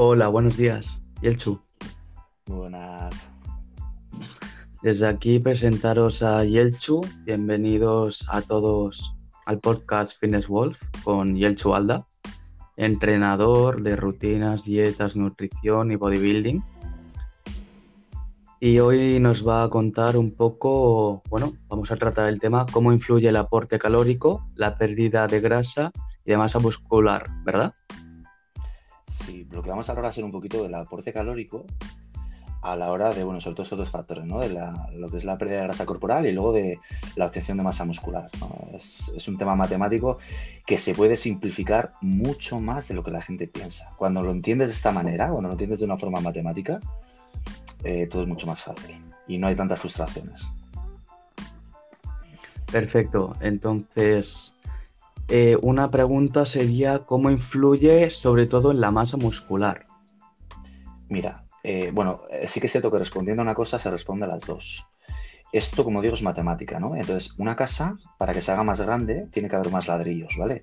Hola, buenos días. Yelchu. Buenas. Desde aquí presentaros a Yelchu. Bienvenidos a todos al podcast Fitness Wolf con Yelchu Alda, entrenador de rutinas, dietas, nutrición y bodybuilding. Y hoy nos va a contar un poco, bueno, vamos a tratar el tema cómo influye el aporte calórico, la pérdida de grasa y de masa muscular, ¿verdad? Sí, lo que vamos a hablar va a ser un poquito del aporte calórico a la hora de, bueno, sobre todo estos dos factores, ¿no? De lo que es la pérdida de grasa corporal y luego de la obtención de masa muscular. Es, un tema matemático que se puede simplificar mucho más de lo que la gente piensa. Cuando lo entiendes de esta manera, cuando lo entiendes de una forma matemática, eh, todo es mucho más fácil y no hay tantas frustraciones. Perfecto. Entonces, eh, una pregunta sería cómo influye sobre todo en la masa muscular. Mira, eh, bueno, eh, sí que es cierto que respondiendo a una cosa se responde a las dos. Esto, como digo, es matemática, ¿no? Entonces, una casa, para que se haga más grande, tiene que haber más ladrillos, ¿vale?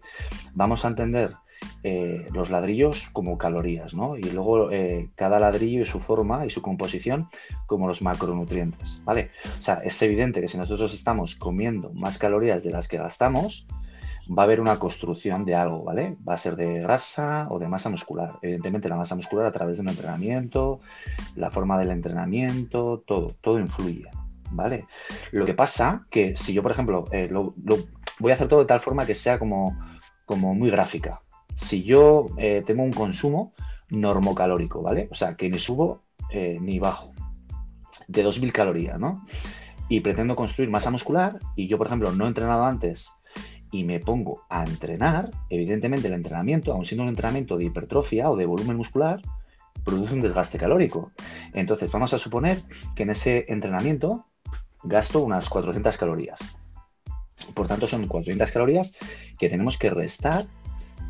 Vamos a entender los ladrillos como calorías, ¿no? Y luego cada ladrillo y su forma y su composición como los macronutrientes, ¿vale? O sea, es evidente que si nosotros estamos comiendo más calorías de las que gastamos, va a haber una construcción de algo, ¿vale? Va a ser de grasa o de masa muscular. Evidentemente la masa muscular a través de un entrenamiento, la forma del entrenamiento, todo, todo influye, ¿vale? Lo que pasa que si yo, por ejemplo, eh, lo, voy a hacer todo de tal forma que sea como, como muy gráfica. Si yo eh, tengo un consumo normocalórico, ¿vale? O sea, que ni subo eh, ni bajo, de 2.000 calorías, ¿no? Y pretendo construir masa muscular y yo, por ejemplo, no he entrenado antes y me pongo a entrenar, evidentemente el entrenamiento, aun siendo un entrenamiento de hipertrofia o de volumen muscular, produce un desgaste calórico. Entonces vamos a suponer que en ese entrenamiento gasto unas 400 calorías. Por tanto, son 400 calorías que tenemos que restar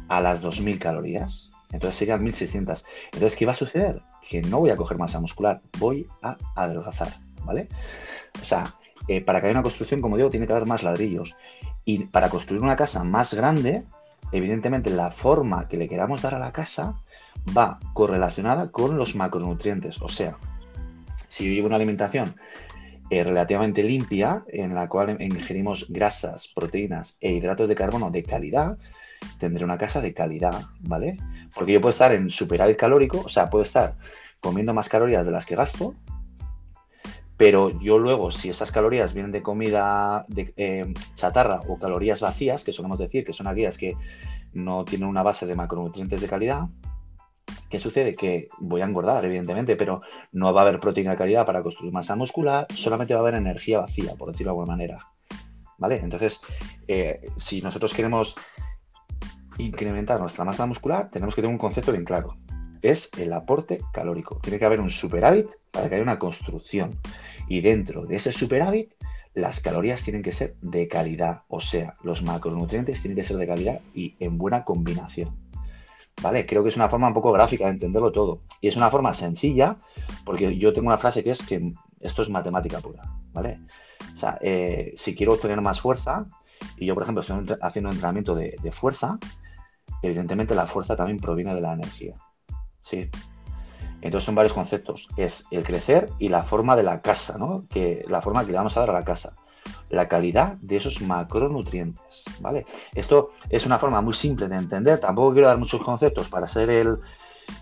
a las 2000 calorías. Entonces serían 1600. Entonces, ¿qué va a suceder? Que no voy a coger masa muscular, voy a adelgazar, ¿vale? O sea, eh, para que haya una construcción, como digo, tiene que haber más ladrillos. Y para construir una casa más grande, evidentemente la forma que le queramos dar a la casa va correlacionada con los macronutrientes. O sea, si yo llevo una alimentación eh, relativamente limpia, en la cual ingerimos grasas, proteínas e hidratos de carbono de calidad, tendré una casa de calidad, ¿vale? Porque yo puedo estar en superávit calórico, o sea, puedo estar comiendo más calorías de las que gasto, pero yo luego, si esas calorías vienen de comida de eh, chatarra o calorías vacías, que solemos decir que son aquellas que no tienen una base de macronutrientes de calidad, ¿qué sucede? Que voy a engordar, evidentemente, pero no va a haber proteína de calidad para construir masa muscular, solamente va a haber energía vacía, por decirlo de alguna manera. ¿Vale? Entonces, eh, si nosotros queremos incrementar nuestra masa muscular, tenemos que tener un concepto bien claro. Es el aporte calórico. Tiene que haber un superávit para que haya una construcción. Y dentro de ese superávit, las calorías tienen que ser de calidad, o sea, los macronutrientes tienen que ser de calidad y en buena combinación. ¿Vale? Creo que es una forma un poco gráfica de entenderlo todo. Y es una forma sencilla, porque yo tengo una frase que es que esto es matemática pura, ¿vale? O sea, eh, si quiero obtener más fuerza, y yo, por ejemplo, estoy haciendo un entrenamiento de, de fuerza, evidentemente la fuerza también proviene de la energía. ¿sí? Entonces son varios conceptos. Es el crecer y la forma de la casa, ¿no? Que, la forma que le vamos a dar a la casa. La calidad de esos macronutrientes, ¿vale? Esto es una forma muy simple de entender. Tampoco quiero dar muchos conceptos para hacer el,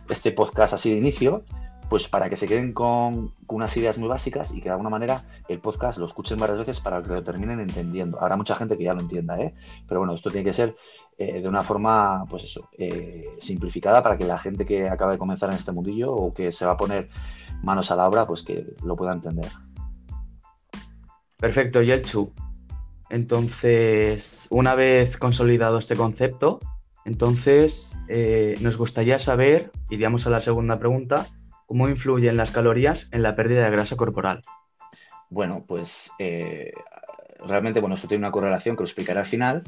este podcast así de inicio, pues para que se queden con, unas ideas muy básicas y que de alguna manera el podcast lo escuchen varias veces para que lo terminen entendiendo. Habrá mucha gente que ya lo entienda, ¿eh? Pero bueno, esto tiene que ser eh, de una forma, pues eso, eh, simplificada para que la gente que acaba de comenzar en este mundillo o que se va a poner manos a la obra, pues que lo pueda entender. Perfecto, Yelchu. Entonces, una vez consolidado este concepto, entonces eh, nos gustaría saber, iríamos a la segunda pregunta, ¿Cómo influyen las calorías en la pérdida de grasa corporal? Bueno, pues eh, realmente, bueno, esto tiene una correlación que lo explicaré al final,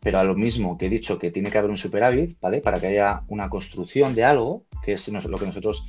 pero a lo mismo que he dicho que tiene que haber un superávit, ¿vale? Para que haya una construcción de algo, que es lo que nosotros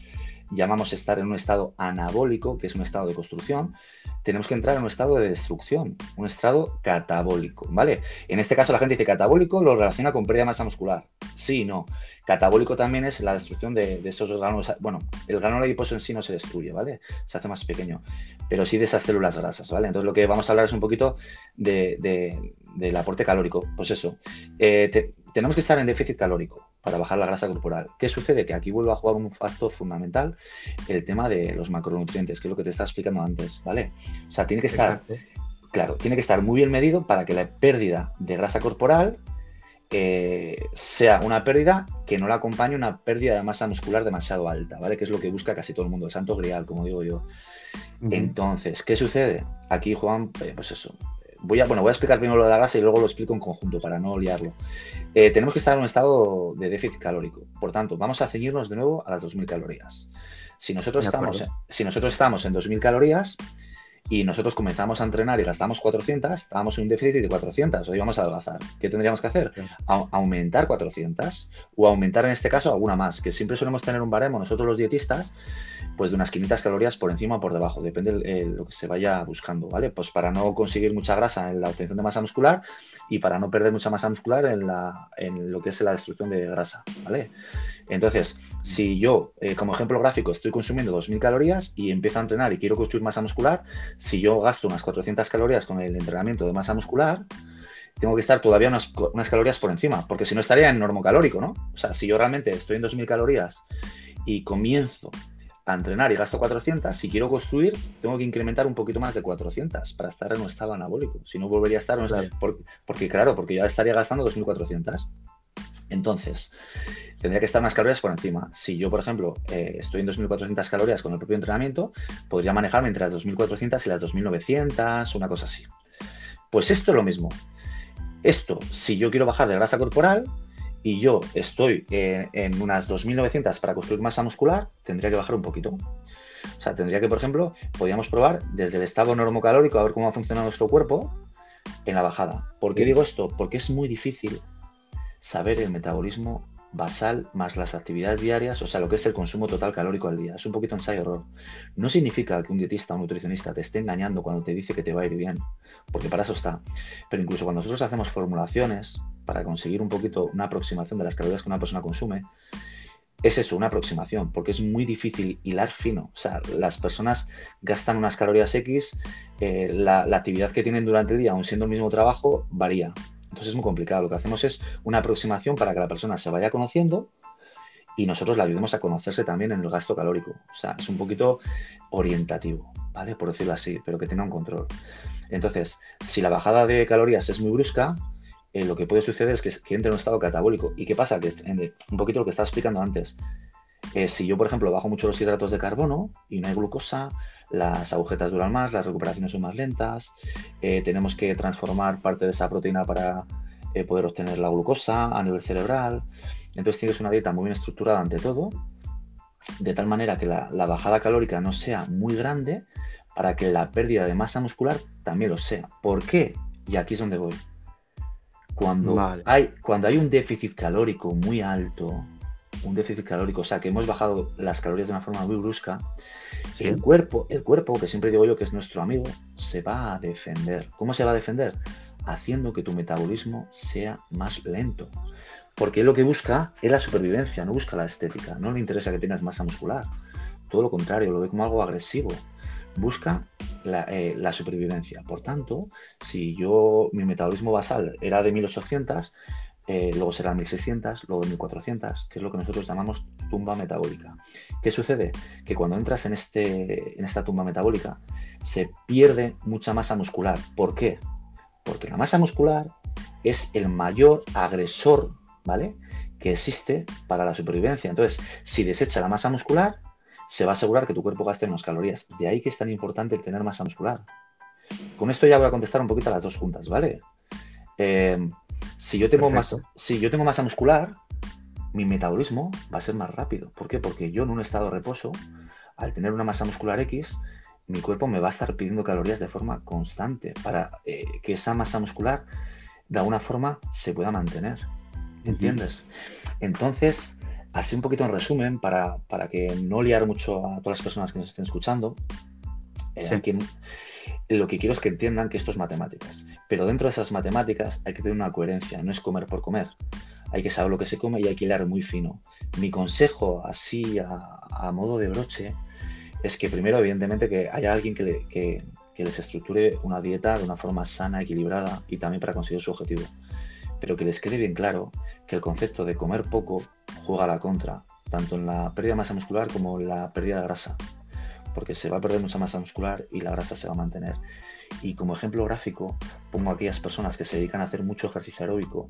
llamamos estar en un estado anabólico, que es un estado de construcción, tenemos que entrar en un estado de destrucción, un estado catabólico, ¿vale? En este caso la gente dice catabólico lo relaciona con pérdida de masa muscular. Sí, no. Catabólico también es la destrucción de, esos granos. Bueno, el grano adiposo en sí no se destruye, ¿vale? Se hace más pequeño, pero sí de esas células grasas, ¿vale? Entonces lo que vamos a hablar es un poquito del aporte calórico. Pues eso, eh, tenemos que estar en déficit calórico para bajar la grasa corporal. ¿Qué sucede? Que aquí vuelve a jugar un factor fundamental, el tema de los macronutrientes, que es lo que te estaba explicando antes, ¿vale? O sea, tiene que estar, claro, tiene que estar muy bien medido para que la pérdida de grasa corporal eh, sea una pérdida que no la acompañe una pérdida de masa muscular demasiado alta, ¿vale? Que es lo que busca casi todo el mundo, el santo grial, como digo yo. Entonces, ¿qué sucede? Aquí Juan, eh, pues eso, voy a, bueno, voy a explicar primero lo de la grasa y luego lo explico en conjunto para no liarlo. Eh, tenemos que estar en un estado de déficit calórico. Por tanto, vamos a ceñirnos de nuevo a las 2.000 calorías. Si nosotros, estamos, si nosotros estamos en 2.000 calorías y nosotros comenzamos a entrenar y gastamos 400, estábamos en un déficit de 400, hoy vamos a adelgazar. ¿Qué tendríamos que hacer? aumentar 400 o aumentar en este caso alguna más, que siempre solemos tener un baremo nosotros los dietistas pues de unas 500 calorías por encima o por debajo, depende de lo que se vaya buscando, ¿vale? Pues para no conseguir mucha grasa en la obtención de masa muscular y para no perder mucha masa muscular en, la, en lo que es la destrucción de grasa, ¿vale? Entonces, si yo, eh, como ejemplo gráfico, estoy consumiendo 2.000 calorías y empiezo a entrenar y quiero construir masa muscular, si yo gasto unas 400 calorías con el entrenamiento de masa muscular, tengo que estar todavía unas, unas calorías por encima, porque si no estaría en normocalórico, ¿no? O sea, si yo realmente estoy en 2.000 calorías y comienzo a entrenar y gasto 400, si quiero construir, tengo que incrementar un poquito más de 400 para estar en un estado anabólico. Si no, volvería a estar en un estado... Porque, claro, porque ya estaría gastando 2.400. Entonces, tendría que estar más calorías por encima. Si yo, por ejemplo, eh, estoy en 2.400 calorías con el propio entrenamiento, podría manejarme entre las 2.400 y las 2.900, una cosa así. Pues esto es lo mismo. Esto, si yo quiero bajar de grasa corporal, y yo estoy en, unas 2.900 para construir masa muscular, tendría que bajar un poquito. O sea, tendría que, por ejemplo, podríamos probar desde el estado normocalórico a ver cómo ha funcionado nuestro cuerpo en la bajada. ¿Por qué digo esto? Porque es muy difícil saber el metabolismo basal más las actividades diarias, o sea, lo que es el consumo total calórico al día. Es un poquito ensayo-error. No significa que un dietista o un nutricionista te esté engañando cuando te dice que te va a ir bien, porque para eso está. Pero incluso cuando nosotros hacemos formulaciones para conseguir un poquito una aproximación de las calorías que una persona consume, es eso, una aproximación, porque es muy difícil hilar fino. O sea, las personas gastan unas calorías X, eh, la, la actividad que tienen durante el día, aun siendo el mismo trabajo, varía. Entonces es muy complicado. Lo que hacemos es una aproximación para que la persona se vaya conociendo y nosotros le ayudemos a conocerse también en el gasto calórico. O sea, es un poquito orientativo, ¿vale? Por decirlo así, pero que tenga un control. Entonces, si la bajada de calorías es muy brusca, eh, lo que puede suceder es que, entre en un estado catabólico. ¿Y qué pasa? Que un poquito lo que estaba explicando antes. Eh, si yo, por ejemplo, bajo mucho los hidratos de carbono y no hay glucosa, las agujetas duran más, las recuperaciones son más lentas, eh, tenemos que transformar parte de esa proteína para eh, poder obtener la glucosa a nivel cerebral. Entonces tienes una dieta muy bien estructurada ante todo, de tal manera que la, bajada calórica no sea muy grande para que la pérdida de masa muscular también lo sea. ¿Por qué? Y aquí es donde voy. Cuando, hay, cuando hay un déficit calórico muy alto, un déficit calórico, o sea, que hemos bajado las calorías de una forma muy brusca, el cuerpo, el cuerpo, que siempre digo yo que es nuestro amigo, se va a defender. ¿Cómo se va a defender? Haciendo que tu metabolismo sea más lento. Porque lo que busca es la supervivencia, no busca la estética, no le interesa que tengas masa muscular. Todo lo contrario, lo ve como algo agresivo. Busca la, eh, la, supervivencia. Por tanto, si yo mi metabolismo basal era de 1800, eh, luego será 1600, luego 1400, que es lo que nosotros llamamos tumba metabólica. ¿Qué sucede? Que cuando entras en, este, en esta tumba metabólica se pierde mucha masa muscular. ¿Por qué? Porque la masa muscular es el mayor agresor, ¿vale? Que existe para la supervivencia. Entonces, si desecha la masa muscular, se va a asegurar que tu cuerpo gaste menos calorías. De ahí que es tan importante el tener masa muscular. Con esto ya voy a contestar un poquito a las dos juntas, ¿vale? Eh, si yo tengo, más, si yo tengo masa muscular, mi metabolismo va a ser más rápido. ¿Por qué? Porque yo en un estado de reposo, al tener una masa muscular X, mi cuerpo me va a estar pidiendo calorías de forma constante para eh, que esa masa muscular de alguna forma se pueda mantener. ¿Entiendes? Entonces, Así un poquito en resumen, para, que no liar mucho a todas las personas que nos estén escuchando, eh, lo que quiero es que entiendan que esto es matemáticas. Pero dentro de esas matemáticas hay que tener una coherencia, no es comer por comer. Hay que saber lo que se come y hay que hilar muy fino. Mi consejo, así a, modo de broche, es que primero, evidentemente, que haya alguien que, que les estructure una dieta de una forma sana, equilibrada y también para conseguir su objetivo. Pero que les quede bien claro que el concepto de comer poco juega a la contra, tanto en la pérdida de masa muscular como en la pérdida de grasa, porque se va a perder mucha masa muscular y la grasa se va a mantener. Y como ejemplo gráfico, pongo a aquellas personas que se dedican a hacer mucho ejercicio aeróbico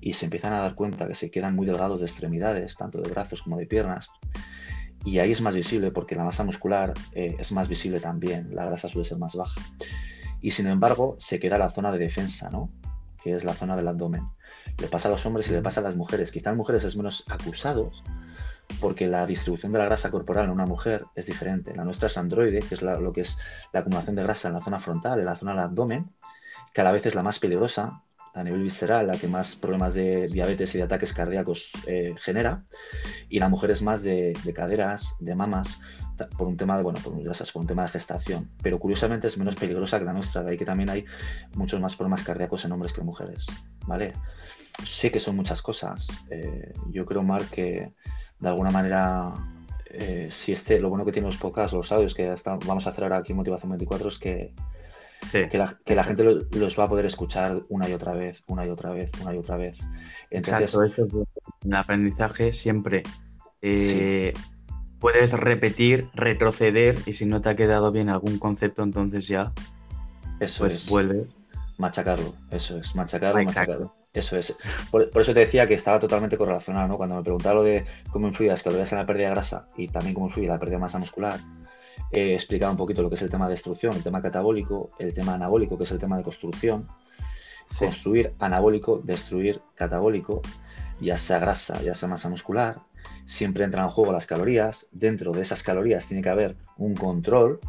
y se empiezan a dar cuenta que se quedan muy delgados de extremidades, tanto de brazos como de piernas. Y ahí es más visible porque la masa muscular eh, es más visible también, la grasa suele ser más baja. Y sin embargo, se queda la zona de defensa, ¿no? que es la zona del abdomen. Le pasa a los hombres y le pasa a las mujeres. Quizá en mujeres es menos acusado porque la distribución de la grasa corporal en una mujer es diferente. La nuestra es androide, que es lo que es la acumulación de grasa en la zona frontal, en la zona del abdomen, que a la vez es la más peligrosa a nivel visceral, la que más problemas de diabetes y de ataques cardíacos eh, genera, y la mujer es más de, de caderas, de mamas, por un tema de, bueno, por, por un tema de gestación, pero curiosamente es menos peligrosa que la nuestra, de ahí que también hay muchos más problemas cardíacos en hombres que en mujeres, ¿vale? Sé que son muchas cosas, eh, yo creo, Mark, que de alguna manera, eh, si este, lo bueno que tiene los podcasts, los audios que vamos a hacer ahora aquí en Motivación 24 es que, que, la, gente los, va a poder escuchar una y otra vez, una y otra vez, una y otra vez. Entonces, Exacto, el aprendizaje siempre. Eh, puedes repetir, retroceder y si no te ha quedado bien algún concepto, entonces ya eso pues es. vuelve. Machacarlo, eso es, machacarlo, machacarlo. Eso es. Por, eso te decía que estaba totalmente correlacionado, ¿no? Cuando me preguntaba lo de cómo influye las calorías en la pérdida de grasa y también cómo influye la pérdida de masa muscular, he explicado un poquito lo que es el tema de destrucción, el tema catabólico, el tema anabólico, que es el tema de construcción. Construir anabólico, destruir catabólico, ya sea grasa, ya sea masa muscular, siempre entran en juego las calorías. Dentro de esas calorías tiene que haber un control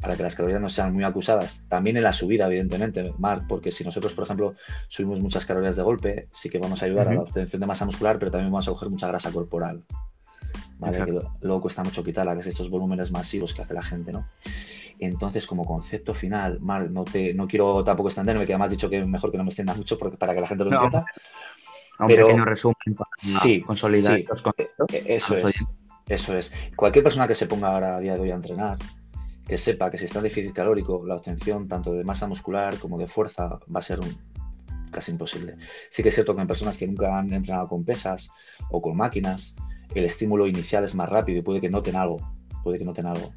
para que las calorías no sean muy acusadas. También en la subida, evidentemente, Marc, porque si nosotros, por ejemplo, subimos muchas calorías de golpe, sí que vamos a ayudar a la obtención de masa muscular, pero también vamos a coger mucha grasa corporal. luego cuesta mucho quitarla, que es estos volúmenes masivos que hace la gente, ¿no? Entonces, como concepto final, Marc, no, te, no quiero tampoco extenderme, que además has dicho que mejor que no me extienda mucho porque, para que la gente lo entienda un pero, pequeño resumen para sí, consolidar los conceptos. Eso es, eso es. Cualquier persona que se ponga ahora a día de hoy a entrenar, que sepa que si está en déficit calórico, la obtención tanto de masa muscular como de fuerza va a ser casi imposible. Sí que es cierto que en personas que nunca han entrenado con pesas o con máquinas, el estímulo inicial es más rápido y puede que noten algo, puede que noten algo.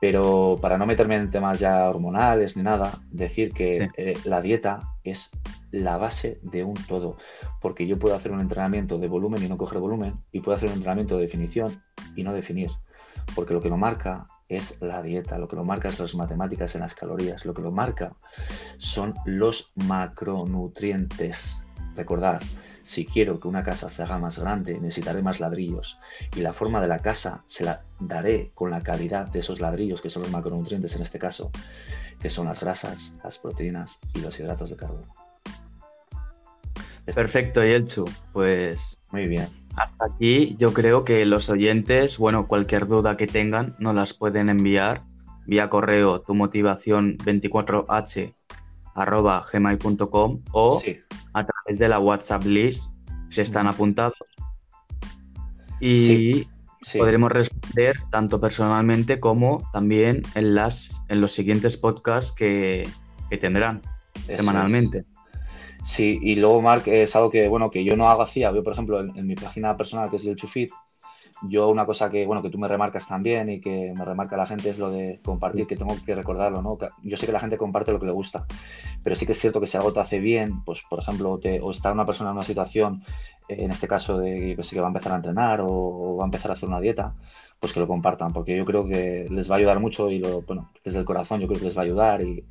Pero para no meterme en temas ya hormonales ni nada, decir que eh, la dieta es la base de un todo. Porque yo puedo hacer un entrenamiento de volumen y no coger volumen, y puedo hacer un entrenamiento de definición y no definir. Porque lo que lo marca es la dieta, lo que lo marca es las matemáticas en las calorías, lo que lo marca son los macronutrientes. Recordad, si quiero que una casa se haga más grande, necesitaré más ladrillos. Y la forma de la casa se la daré con la calidad de esos ladrillos, que son los macronutrientes en este caso, que son las grasas, las proteínas y los hidratos de carbono. Perfecto, Yelchu. Pues. Muy bien. Hasta aquí yo creo que los oyentes, bueno, cualquier duda que tengan, nos las pueden enviar vía correo tu motivación 24h arroba gmail.com o a través de la WhatsApp list si están apuntados. Y podremos responder tanto personalmente como también en, las, en los siguientes podcasts que, tendrán semanalmente. Sí, y luego, Mark, es algo que, bueno, que yo no hago así. Veo, por ejemplo, en, mi página personal, que es el Chufit, yo una cosa que, bueno, que tú me remarcas también y que me remarca la gente es lo de compartir, que tengo que recordarlo, ¿no? Yo sé que la gente comparte lo que le gusta, pero sí que es cierto que si algo te hace bien, pues, por ejemplo, te, o está una persona en una situación, en este caso de que, que va a empezar a entrenar o, va a empezar a hacer una dieta, pues que lo compartan, porque yo creo que les va a ayudar mucho y, lo, bueno, desde el corazón yo creo que les va a ayudar y,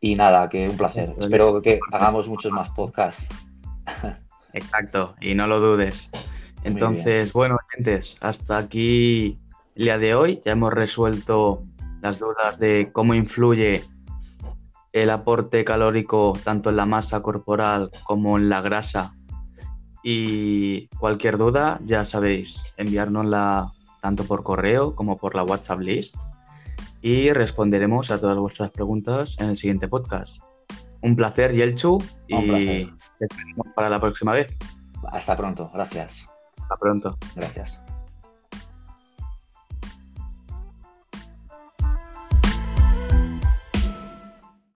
y nada, que un placer. Espero que hagamos muchos más podcasts. Exacto, y no lo dudes. Entonces, bueno, gentes, hasta aquí el día de hoy. Ya hemos resuelto las dudas de cómo influye el aporte calórico tanto en la masa corporal como en la grasa Y cualquier duda, ya sabéis, enviárnosla tanto por correo como por la WhatsApp list y responderemos a todas vuestras preguntas en el siguiente podcast. Un placer, Yelchu, y te para la próxima vez. Hasta pronto, gracias. Hasta pronto. Gracias.